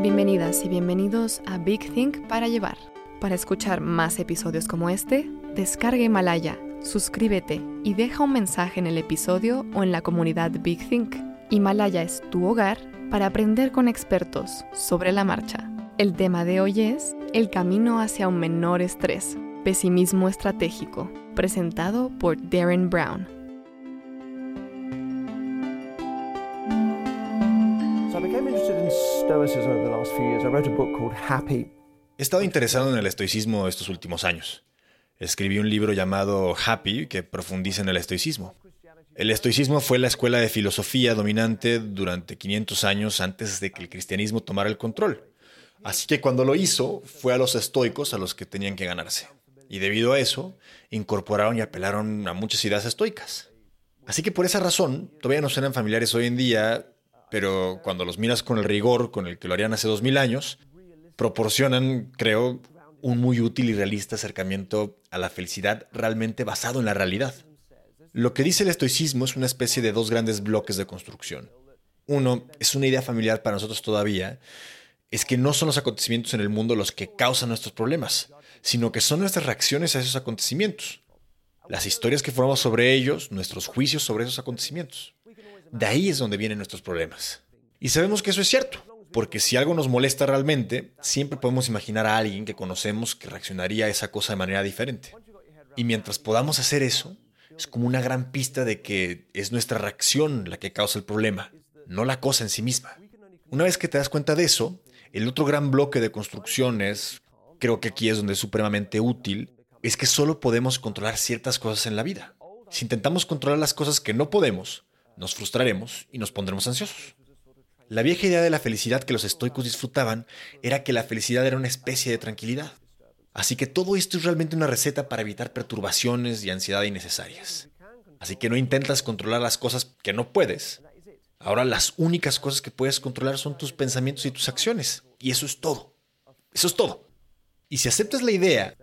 Bienvenidas y bienvenidos a Big Think para llevar. Para escuchar más episodios como este, descarga Himalaya, suscríbete y deja un mensaje en el episodio o en la comunidad Big Think. Himalaya es tu hogar para aprender con expertos sobre la marcha. El tema de hoy es El camino hacia un menor estrés, pesimismo estratégico, presentado por Darren Brown. He estado interesado en el estoicismo estos últimos años. Escribí un libro llamado Happy que profundiza en el estoicismo. El estoicismo fue la escuela de filosofía dominante durante 500 años antes de que el cristianismo tomara el control. Así que cuando lo hizo, fue a los estoicos a los que tenían que ganarse. Y debido a eso, incorporaron y apelaron a muchas ideas estoicas. Así que por esa razón, todavía no suenan familiares hoy en día pero cuando los miras con el rigor con el que lo harían hace dos mil años, proporcionan, creo, un muy útil y realista acercamiento a la felicidad realmente basado en la realidad. Lo que dice el estoicismo es una especie de dos grandes bloques de construcción. Uno, es una idea familiar para nosotros todavía, es que no son los acontecimientos en el mundo los que causan nuestros problemas, sino que son nuestras reacciones a esos acontecimientos, las historias que formamos sobre ellos, nuestros juicios sobre esos acontecimientos. De ahí es donde vienen nuestros problemas. Y sabemos que eso es cierto, porque si algo nos molesta realmente, siempre podemos imaginar a alguien que conocemos que reaccionaría a esa cosa de manera diferente. Y mientras podamos hacer eso, es como una gran pista de que es nuestra reacción la que causa el problema, no la cosa en sí misma. Una vez que te das cuenta de eso, el otro gran bloque de construcciones, creo que aquí es donde es supremamente útil, es que solo podemos controlar ciertas cosas en la vida. Si intentamos controlar las cosas que no podemos, nos frustraremos y nos pondremos ansiosos. La vieja idea de la felicidad que los estoicos disfrutaban era que la felicidad era una especie de tranquilidad. Así que todo esto es realmente una receta para evitar perturbaciones y ansiedad innecesarias. Así que no intentas controlar las cosas que no puedes. Ahora las únicas cosas que puedes controlar son tus pensamientos y tus acciones. Y eso es todo. Eso es todo. Y si aceptas la idea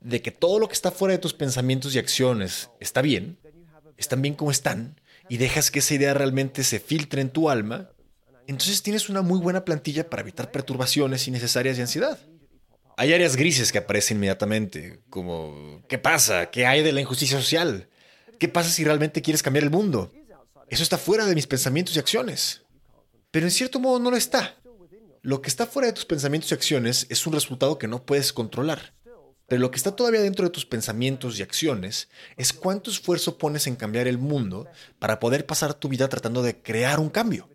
de que todo lo que está fuera de tus pensamientos y acciones está bien, están bien como están, y dejas que esa idea realmente se filtre en tu alma, entonces tienes una muy buena plantilla para evitar perturbaciones innecesarias y ansiedad. Hay áreas grises que aparecen inmediatamente, como ¿qué pasa? ¿Qué hay de la injusticia social? ¿Qué pasa si realmente quieres cambiar el mundo? Eso está fuera de mis pensamientos y acciones. Pero en cierto modo no lo está. Lo que está fuera de tus pensamientos y acciones es un resultado que no puedes controlar. Pero lo que está todavía dentro de tus pensamientos y acciones es cuánto esfuerzo pones en cambiar el mundo para poder pasar tu vida tratando de crear un cambio.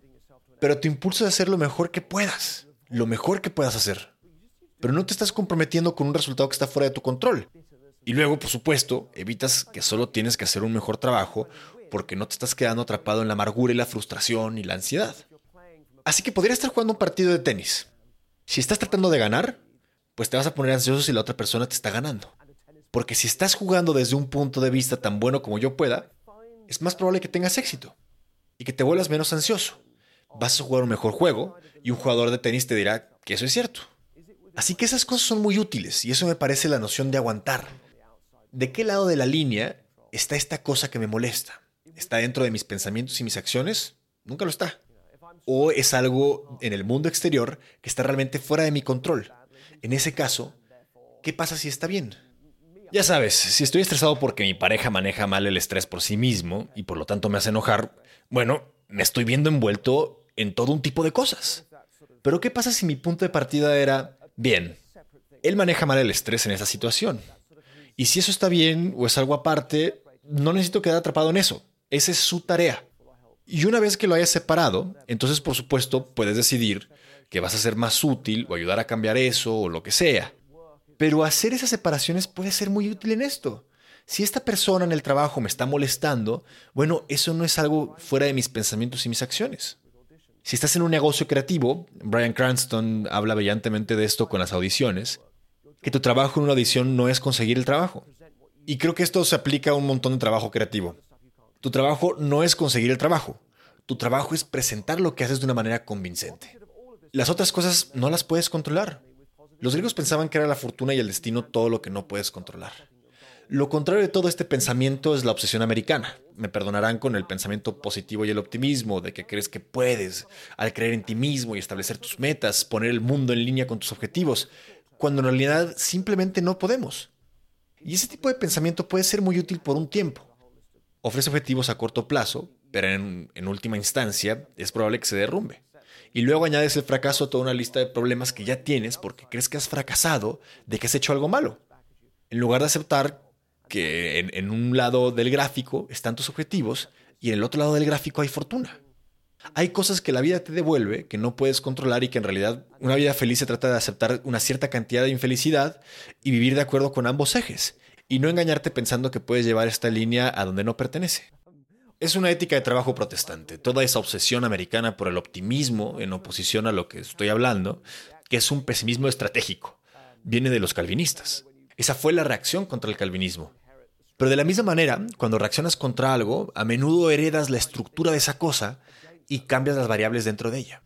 Pero tu impulso de hacer lo mejor que puedas, lo mejor que puedas hacer. Pero no te estás comprometiendo con un resultado que está fuera de tu control. Y luego, por supuesto, evitas que solo tienes que hacer un mejor trabajo porque no te estás quedando atrapado en la amargura y la frustración y la ansiedad. Así que podrías estar jugando un partido de tenis. Si estás tratando de ganar, pues te vas a poner ansioso si la otra persona te está ganando. Porque si estás jugando desde un punto de vista tan bueno como yo pueda, es más probable que tengas éxito y que te vuelvas menos ansioso. Vas a jugar un mejor juego y un jugador de tenis te dirá que eso es cierto. Así que esas cosas son muy útiles y eso me parece la noción de aguantar. ¿De qué lado de la línea está esta cosa que me molesta? ¿Está dentro de mis pensamientos y mis acciones? Nunca lo está. O es algo en el mundo exterior que está realmente fuera de mi control en ese caso, ¿qué pasa si está bien? Ya sabes, si estoy estresado porque mi pareja maneja mal el estrés por sí mismo y por lo tanto me hace enojar, bueno, me estoy viendo envuelto en todo un tipo de cosas. Pero ¿qué pasa si mi punto de partida era, bien, él maneja mal el estrés en esa situación? Y si eso está bien o es algo aparte, no necesito quedar atrapado en eso. Esa es su tarea. Y una vez que lo hayas separado, entonces por supuesto puedes decidir que vas a ser más útil o ayudar a cambiar eso o lo que sea. Pero hacer esas separaciones puede ser muy útil en esto. Si esta persona en el trabajo me está molestando, bueno, eso no es algo fuera de mis pensamientos y mis acciones. Si estás en un negocio creativo, Brian Cranston habla brillantemente de esto con las audiciones, que tu trabajo en una audición no es conseguir el trabajo. Y creo que esto se aplica a un montón de trabajo creativo. Tu trabajo no es conseguir el trabajo. Tu trabajo es presentar lo que haces de una manera convincente. Las otras cosas no las puedes controlar. Los griegos pensaban que era la fortuna y el destino todo lo que no puedes controlar. Lo contrario de todo este pensamiento es la obsesión americana. Me perdonarán con el pensamiento positivo y el optimismo, de que crees que puedes, al creer en ti mismo y establecer tus metas, poner el mundo en línea con tus objetivos, cuando en realidad simplemente no podemos. Y ese tipo de pensamiento puede ser muy útil por un tiempo. Ofrece objetivos a corto plazo, pero en, última instancia es probable que se derrumbe. Y luego añades el fracaso a toda una lista de problemas que ya tienes porque crees que has fracasado, de que has hecho algo malo. En lugar de aceptar que en, un lado del gráfico están tus objetivos y en el otro lado del gráfico hay fortuna. Hay cosas que la vida te devuelve que no puedes controlar y que en realidad una vida feliz se trata de aceptar una cierta cantidad de infelicidad y vivir de acuerdo con ambos ejes y no engañarte pensando que puedes llevar esta línea a donde no pertenece. Es una ética de trabajo protestante, toda esa obsesión americana por el optimismo en oposición a lo que estoy hablando, que es un pesimismo estratégico, viene de los calvinistas. Esa fue la reacción contra el calvinismo. Pero de la misma manera, cuando reaccionas contra algo, a menudo heredas la estructura de esa cosa y cambias las variables dentro de ella.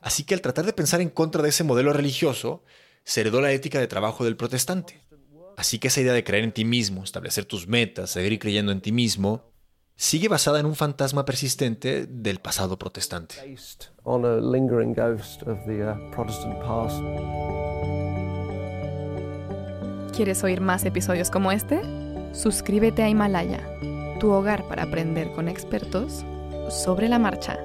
Así que al tratar de pensar en contra de ese modelo religioso, se heredó la ética de trabajo del protestante. Así que esa idea de creer en ti mismo, establecer tus metas, seguir creyendo en ti mismo, sigue basada en un fantasma persistente del pasado protestante. ¿Quieres oír más episodios como este? Suscríbete a Himalaya, tu hogar para aprender con expertos sobre la marcha.